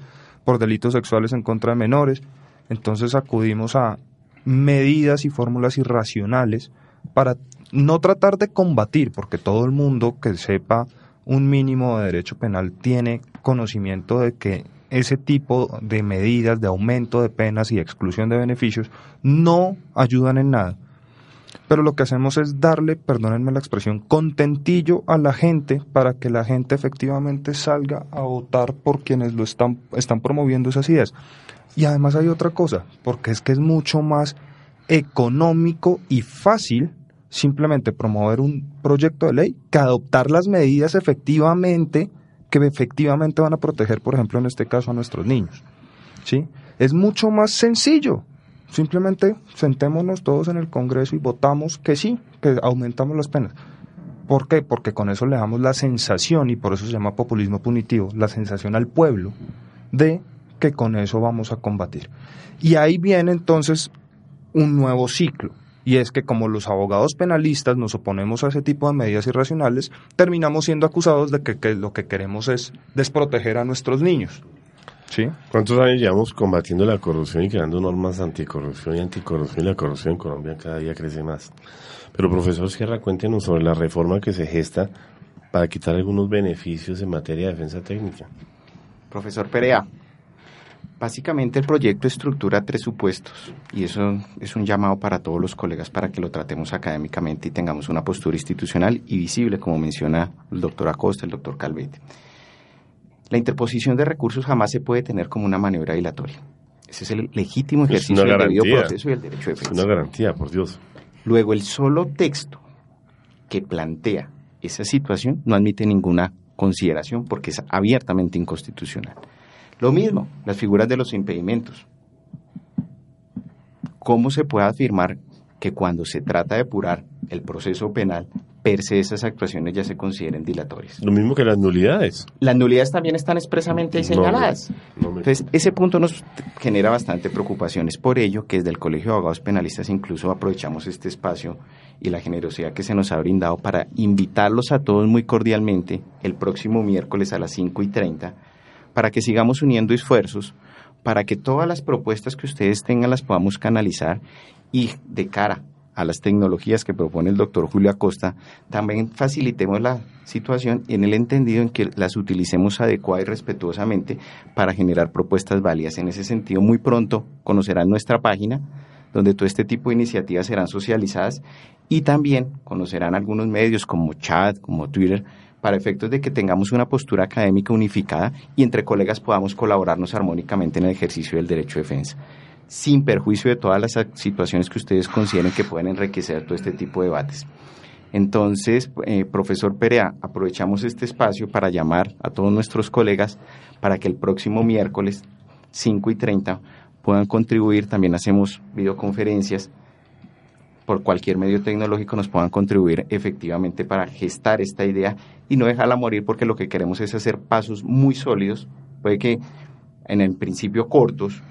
por delitos sexuales en contra de menores. Entonces acudimos a medidas y fórmulas irracionales para no tratar de combatir, porque todo el mundo que sepa un mínimo de derecho penal tiene conocimiento de que ese tipo de medidas de aumento de penas y exclusión de beneficios no ayudan en nada pero lo que hacemos es darle, perdónenme la expresión, contentillo a la gente para que la gente efectivamente salga a votar por quienes lo están, están promoviendo esas ideas. Y además hay otra cosa, porque es que es mucho más económico y fácil simplemente promover un proyecto de ley que adoptar las medidas efectivamente que efectivamente van a proteger, por ejemplo, en este caso a nuestros niños. ¿Sí? Es mucho más sencillo Simplemente sentémonos todos en el Congreso y votamos que sí, que aumentamos las penas. ¿Por qué? Porque con eso le damos la sensación, y por eso se llama populismo punitivo, la sensación al pueblo de que con eso vamos a combatir. Y ahí viene entonces un nuevo ciclo. Y es que como los abogados penalistas nos oponemos a ese tipo de medidas irracionales, terminamos siendo acusados de que, lo que queremos es desproteger a nuestros niños. ¿Sí? ¿Cuántos años llevamos combatiendo la corrupción y creando normas anticorrupción y anticorrupción? Y la corrupción en Colombia cada día crece más. Pero profesor Sierra, cuéntenos sobre la reforma que se gesta para quitar algunos beneficios en materia de defensa técnica. Profesor Perea, básicamente el proyecto estructura tres supuestos y eso es un llamado para todos los colegas para que lo tratemos académicamente y tengamos una postura institucional y visible, como menciona el doctor Acosta, el doctor Calvete. La interposición de recursos jamás se puede tener como una maniobra dilatoria. Ese es el legítimo ejercicio del debido proceso y el derecho de defensa. Es una garantía, por Dios. Luego, el solo texto que plantea esa situación no admite ninguna consideración porque es abiertamente inconstitucional. Lo mismo, las figuras de los impedimentos. ¿Cómo se puede afirmar que cuando se trata de apurar el proceso penal per se esas actuaciones ya se consideren dilatorias. Lo mismo que las nulidades. Las nulidades también están expresamente señaladas. Entonces, ese punto nos genera bastante preocupaciones. Por ello, que desde el Colegio de Abogados Penalistas incluso aprovechamos este espacio y la generosidad que se nos ha brindado para invitarlos a todos muy cordialmente el próximo miércoles a las 5 y 30 para que sigamos uniendo esfuerzos para que todas las propuestas que ustedes tengan las podamos canalizar y de cara a las tecnologías que propone el doctor Julio Acosta, también facilitemos la situación en el entendido en que las utilicemos adecuada y respetuosamente para generar propuestas válidas. En ese sentido, muy pronto conocerán nuestra página, donde todo este tipo de iniciativas serán socializadas y también conocerán algunos medios como chat, como Twitter, para efectos de que tengamos una postura académica unificada y entre colegas podamos colaborarnos armónicamente en el ejercicio del derecho de defensa sin perjuicio de todas las situaciones que ustedes consideren que pueden enriquecer todo este tipo de debates. Entonces, eh, profesor Perea, aprovechamos este espacio para llamar a todos nuestros colegas para que el próximo miércoles 5 y 30 puedan contribuir. También hacemos videoconferencias por cualquier medio tecnológico nos puedan contribuir efectivamente para gestar esta idea y no dejarla morir porque lo que queremos es hacer pasos muy sólidos, puede que en el principio cortos,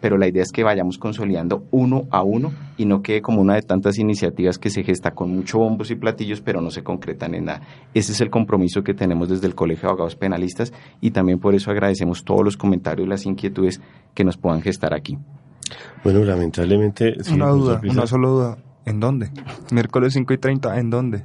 pero la idea es que vayamos consolidando uno a uno y no quede como una de tantas iniciativas que se gesta con mucho bombos y platillos, pero no se concretan en nada. Ese es el compromiso que tenemos desde el Colegio de Abogados Penalistas y también por eso agradecemos todos los comentarios y las inquietudes que nos puedan gestar aquí. Bueno, lamentablemente... una duda, una sola duda. ¿En dónde? Miércoles 5 y 30, ¿en dónde?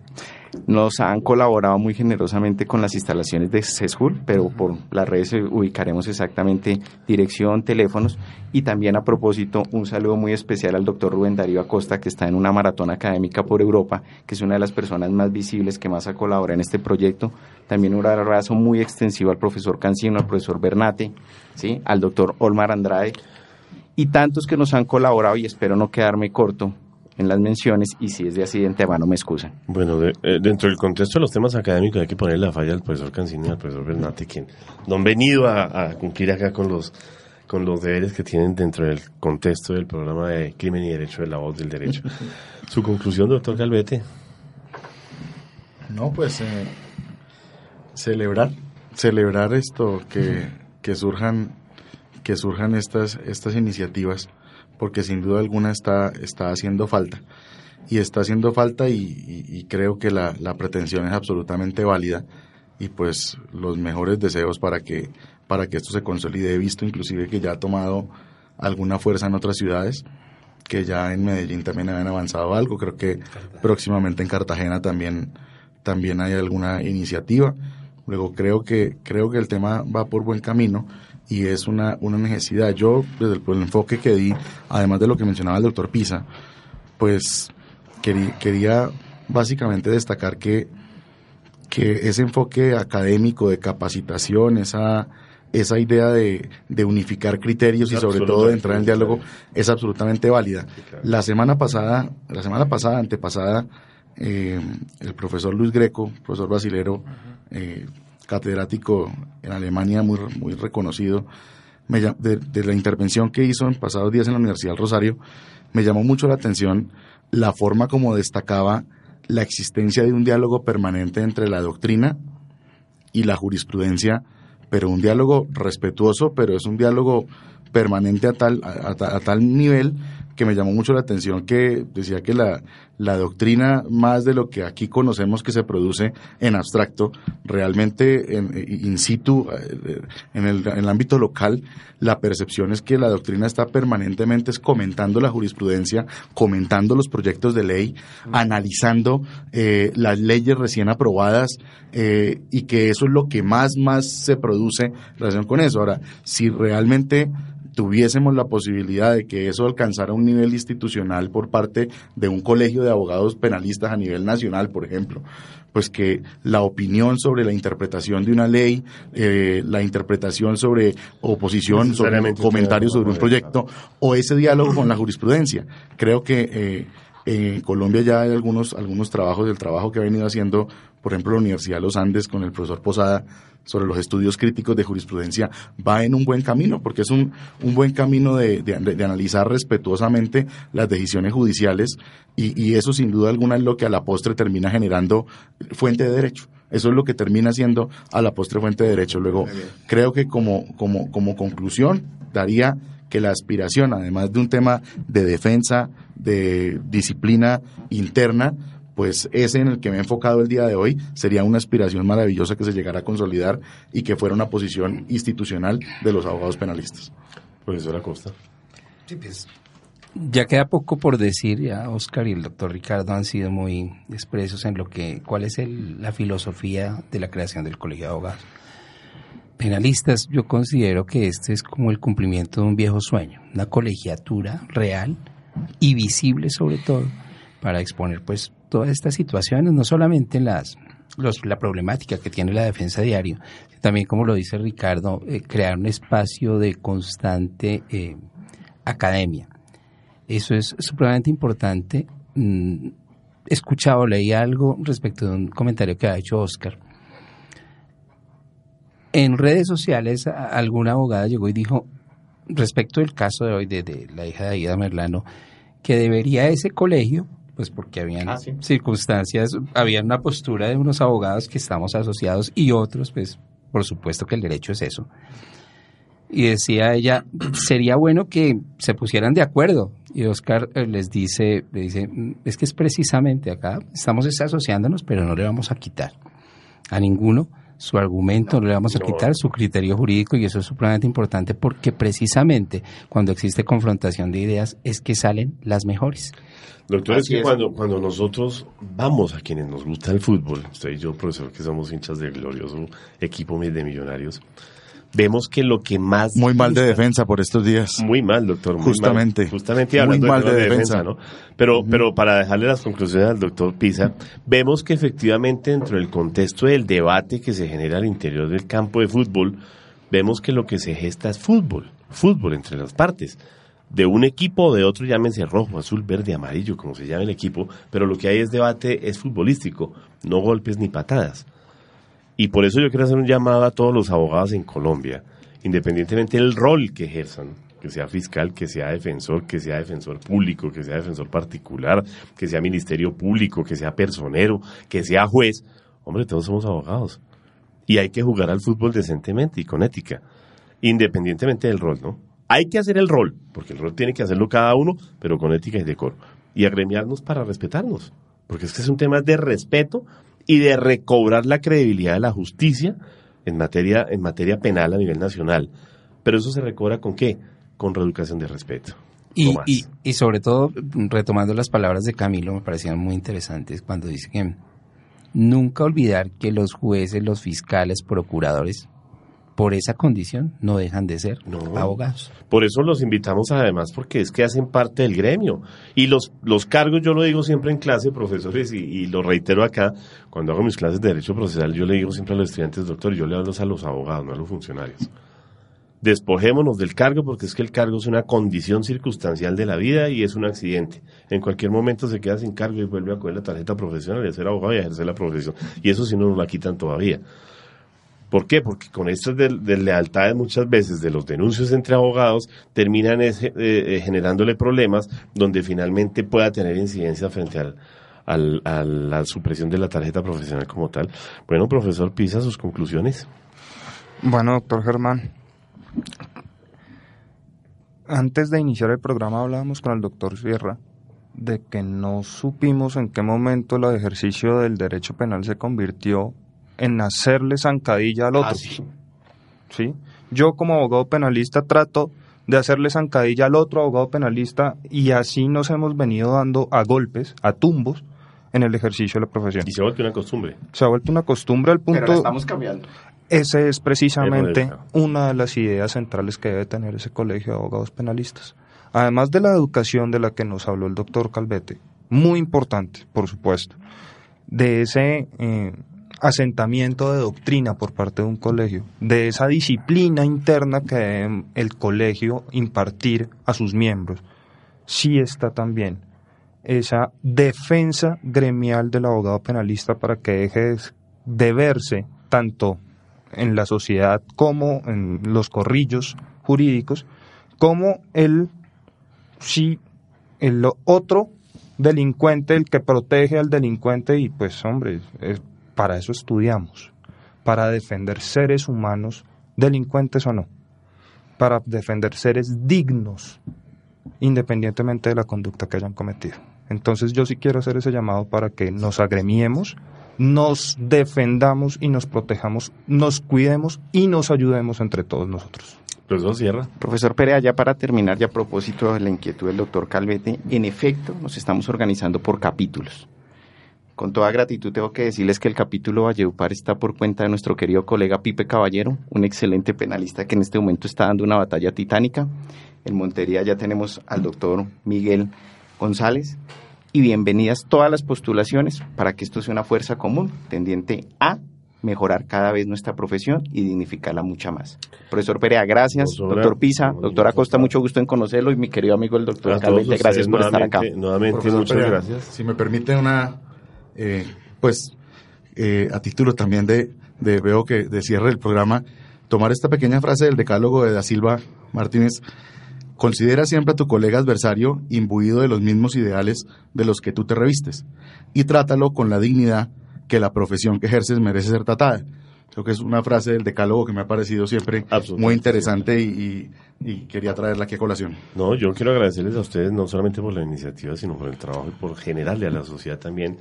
Nos han colaborado muy generosamente con las instalaciones de CESUR, pero por las redes ubicaremos exactamente dirección, teléfonos y también a propósito un saludo muy especial al doctor Rubén Darío Acosta que está en una maratón académica por Europa, que es una de las personas más visibles que más ha colaborado en este proyecto. También un abrazo muy extensivo al profesor Cancino, al profesor Bernate, ¿sí? al doctor Olmar Andrade y tantos que nos han colaborado y espero no quedarme corto en las menciones y si es de así de antemano me excusan. Bueno, eh, dentro del contexto de los temas académicos hay que poner la falla al profesor Cancini y al profesor Bernati, quien no han venido a, cumplir acá con los con los deberes que tienen dentro del contexto del programa de Crimen y Derecho de la Voz del Derecho. Su conclusión, doctor Calvete. No, pues eh, celebrar, celebrar esto, que, que surjan, que surjan estas, estas iniciativas porque sin duda alguna está, está haciendo falta. Y está haciendo falta y, creo que la, pretensión es absolutamente válida y pues los mejores deseos para que, para que esto se consolide. He visto inclusive que ya ha tomado alguna fuerza en otras ciudades, que ya en Medellín también han avanzado algo. Creo que próximamente en Cartagena también, también hay alguna iniciativa. Luego creo que, creo que el tema va por buen camino y es una, una necesidad. Yo, desde el, enfoque que di, además de lo que mencionaba el doctor Pisa, pues quería, quería básicamente destacar que, que ese enfoque académico de capacitación, esa, esa idea de, de unificar criterios y sobre todo de entrar en diálogo es absolutamente válida. La semana pasada, la semana pasada, antepasada, eh, el profesor Luis Greco, profesor brasilero, eh, catedrático en Alemania muy, muy reconocido, de, la intervención que hizo en pasados días en la Universidad del Rosario, me llamó mucho la atención la forma como destacaba la existencia de un diálogo permanente entre la doctrina y la jurisprudencia, pero un diálogo respetuoso, pero es un diálogo permanente a tal, a tal nivel que me llamó mucho la atención que decía que la, la doctrina, más de lo que aquí conocemos que se produce en abstracto, realmente en, in situ, eh, en el, en el ámbito local, la percepción es que la doctrina está permanentemente comentando la jurisprudencia, comentando los proyectos de ley, analizando eh, las leyes recién aprobadas eh, y que eso es lo que más, más se produce en relación con eso. Ahora, si realmente tuviésemos la posibilidad de que eso alcanzara un nivel institucional por parte de un colegio de abogados penalistas a nivel nacional, por ejemplo, pues que la opinión sobre la interpretación de una ley, eh, la interpretación sobre oposición, sobre comentarios sobre un proyecto, o ese diálogo con la jurisprudencia. Creo que eh, en Colombia ya hay algunos, algunos trabajos del trabajo que ha venido haciendo, por ejemplo, la Universidad de los Andes con el profesor Posada sobre los estudios críticos de jurisprudencia va en un buen camino, porque es un, un buen camino de, de, analizar respetuosamente las decisiones judiciales y, y, eso sin duda alguna es lo que a la postre termina generando fuente de derecho. Eso es lo que termina siendo a la postre fuente de derecho. Luego, creo que como, como, como conclusión daría que la aspiración, además de un tema de defensa, de disciplina interna, pues ese en el que me he enfocado el día de hoy sería una aspiración maravillosa que se llegara a consolidar y que fuera una posición institucional de los abogados penalistas. Profesora Costa. Sí, pues, ya queda poco por decir, ya Oscar y el doctor Ricardo han sido muy expresos en lo que, cuál es la filosofía de la creación del Colegio de Abogados penalistas, yo considero que este es como el cumplimiento de un viejo sueño, una colegiatura real y visible sobre todo para exponer pues todas estas situaciones, no solamente las la problemática que tiene la defensa diario, también como lo dice Ricardo, eh, crear un espacio de constante eh, academia. Eso es supremamente importante. Mm, he escuchado, leí algo respecto de un comentario que ha hecho Oscar en redes sociales, alguna abogada llegó y dijo, respecto del caso de hoy de, la hija de Aida Merlano, que debería ese colegio, pues porque habían ah, circunstancias, había una postura de unos abogados que estamos asociados y otros, pues por supuesto que el derecho es eso. Y decía ella, sería bueno que se pusieran de acuerdo. Y Oscar eh, les dice, le dice, mm, es que es precisamente acá, estamos asociándonos, pero no le vamos a quitar a ninguno su argumento, no, le vamos a quitar su criterio jurídico y eso es supremamente importante porque precisamente cuando existe confrontación de ideas es que salen las mejores. Doctor, es que cuando, cuando nosotros vamos a quienes nos gusta el fútbol, usted y yo, profesor, que somos hinchas del glorioso equipo de millonarios, vemos que lo que más... Muy mal de defensa por estos días. Muy mal, doctor. justamente. justamente hablando muy mal de, defensa. ¿no? Pero, pero para dejarle las conclusiones al doctor Pisa, vemos que efectivamente dentro del contexto del debate que se genera al interior del campo de fútbol, vemos que lo que se gesta es fútbol, fútbol entre las partes. De un equipo o de otro, llámense rojo, azul, verde, amarillo, como se llame el equipo, pero lo que hay es debate, es futbolístico, no golpes ni patadas. Y por eso yo quiero hacer un llamado a todos los abogados en Colombia, independientemente del rol que ejerzan, que sea fiscal, que sea defensor, que sea defensor público, que sea defensor particular, que sea ministerio público, que sea personero, que sea juez. Hombre, todos somos abogados. Y hay que jugar al fútbol decentemente y con ética, independientemente del rol, ¿no? Hay que hacer el rol, porque el rol tiene que hacerlo cada uno, pero con ética y decoro. Y agremiarnos para respetarnos, porque es que es un tema de respeto y de recobrar la credibilidad de la justicia en materia, en materia penal a nivel nacional. Pero eso se recobra con qué? Con reeducación de respeto. Y, y, y, sobre todo, retomando las palabras de Camilo, me parecían muy interesantes cuando dice que nunca olvidar que los jueces, los fiscales, procuradores por esa condición no dejan de ser abogados. Por eso los invitamos además porque es que hacen parte del gremio. Y los, los cargos, yo lo digo siempre en clase, profesores, y, lo reitero acá, cuando hago mis clases de Derecho Procesal, yo le digo siempre a los estudiantes, doctor, yo le hablo a los abogados, no a los funcionarios. Despojémonos del cargo porque es que el cargo es una condición circunstancial de la vida y es un accidente. En cualquier momento se queda sin cargo y vuelve a coger la tarjeta profesional y a ser abogado y a ejercer la profesión. Y eso si no nos la quitan todavía ¿Por qué? Porque con estas de, lealtades muchas veces de los denuncios entre abogados terminan eh, eh, generándole problemas donde finalmente pueda tener incidencia frente al, a la supresión de la tarjeta profesional como tal. Bueno, profesor Pisa, sus conclusiones. Bueno, doctor Germán, antes de iniciar el programa hablábamos con el doctor Sierra de que no supimos en qué momento el ejercicio del derecho penal se convirtió en hacerle zancadilla al otro. Ah, sí. Yo como abogado penalista trato de hacerle zancadilla al otro abogado penalista y así nos hemos venido dando a golpes, a tumbos, en el ejercicio de la profesión. Y se ha vuelto una costumbre. Se ha vuelto una costumbre al punto... Pero estamos cambiando. Esa es precisamente una de las ideas centrales que debe tener ese colegio de abogados penalistas. Además de la educación de la que nos habló el doctor Calvete, muy importante, por supuesto, de ese eh, asentamiento de doctrina por parte de un colegio, de esa disciplina interna que debe el colegio impartir a sus miembros, sí está también esa defensa gremial del abogado penalista para que deje de verse tanto en la sociedad como en los corrillos jurídicos, como el si el otro delincuente, el que protege al delincuente, y pues hombre, para eso estudiamos, para defender seres humanos, delincuentes o no, para defender seres dignos, independientemente de la conducta que hayan cometido. Entonces yo sí quiero hacer ese llamado para que nos agremiemos, nos defendamos y nos protejamos, nos cuidemos y nos ayudemos entre todos nosotros. Profesor Sierra. Profesor Perea, ya para terminar, ya a propósito de la inquietud del doctor Calvete, en efecto nos estamos organizando por capítulos. Con toda gratitud tengo que decirles que el capítulo Valledupar está por cuenta de nuestro querido colega Pipe Caballero, un excelente penalista que en este momento está dando una batalla titánica. En Montería ya tenemos al doctor Miguel González y bienvenidas todas las postulaciones para que esto sea una fuerza común tendiente a mejorar cada vez nuestra profesión y dignificarla mucha más. Profesor Perea, gracias. Doctor Pisa, doctor Acosta, mucho gusto en conocerlo y mi querido amigo el doctor Calvete, gracias por estar acá. Nuevamente, muchas gracias. Si me permite una, eh, pues, eh, a título también de, de, veo que de cierre del programa, tomar esta pequeña frase del decálogo de Da Silva Martínez, Considera siempre a tu colega adversario imbuido de los mismos ideales de los que tú te revistes y trátalo con la dignidad que la profesión que ejerces merece ser tratada. Creo que es una frase del decálogo que me ha parecido siempre muy interesante y, quería traerla aquí a colación. No, yo quiero agradecerles a ustedes no solamente por la iniciativa, sino por el trabajo y por generarle a la sociedad también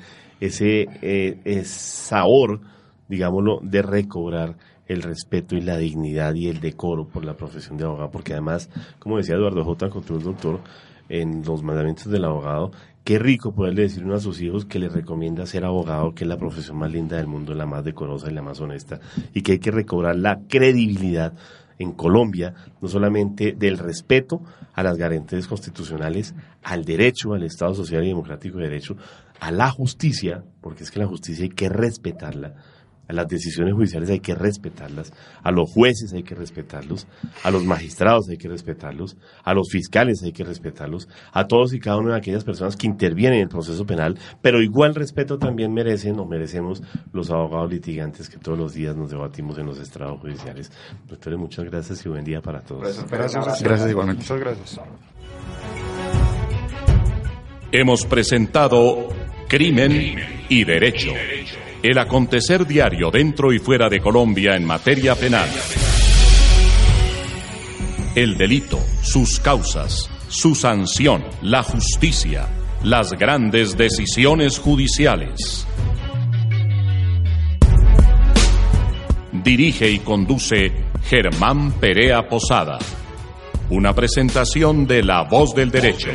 ese, eh, sabor, digámoslo, de recobrar el respeto y la dignidad y el decoro por la profesión de abogado, porque además, como decía Eduardo J. el doctor, en los mandamientos del abogado, qué rico poderle decir uno a sus hijos que les recomienda ser abogado, que es la profesión más linda del mundo, la más decorosa y la más honesta, y que hay que recobrar la credibilidad en Colombia, no solamente del respeto a las garantías constitucionales, al derecho, al Estado social y democrático de derecho, a la justicia, porque es que la justicia hay que respetarla, a las decisiones judiciales hay que respetarlas, a los jueces hay que respetarlos, a los magistrados hay que respetarlos, a los fiscales hay que respetarlos, a todos y cada una de aquellas personas que intervienen en el proceso penal, pero igual respeto también merecen o merecemos los abogados litigantes que todos los días nos debatimos en los estrados judiciales. Doctores, muchas gracias y buen día para todos. Gracias, gracias, igualmente. Muchas gracias. Hemos presentado Crimen y Derecho el acontecer diario dentro y fuera de Colombia en materia penal. El delito, sus causas, su sanción, la justicia, las grandes decisiones judiciales. Dirige y conduce Germán Perea Posada. Una presentación de La Voz del Derecho.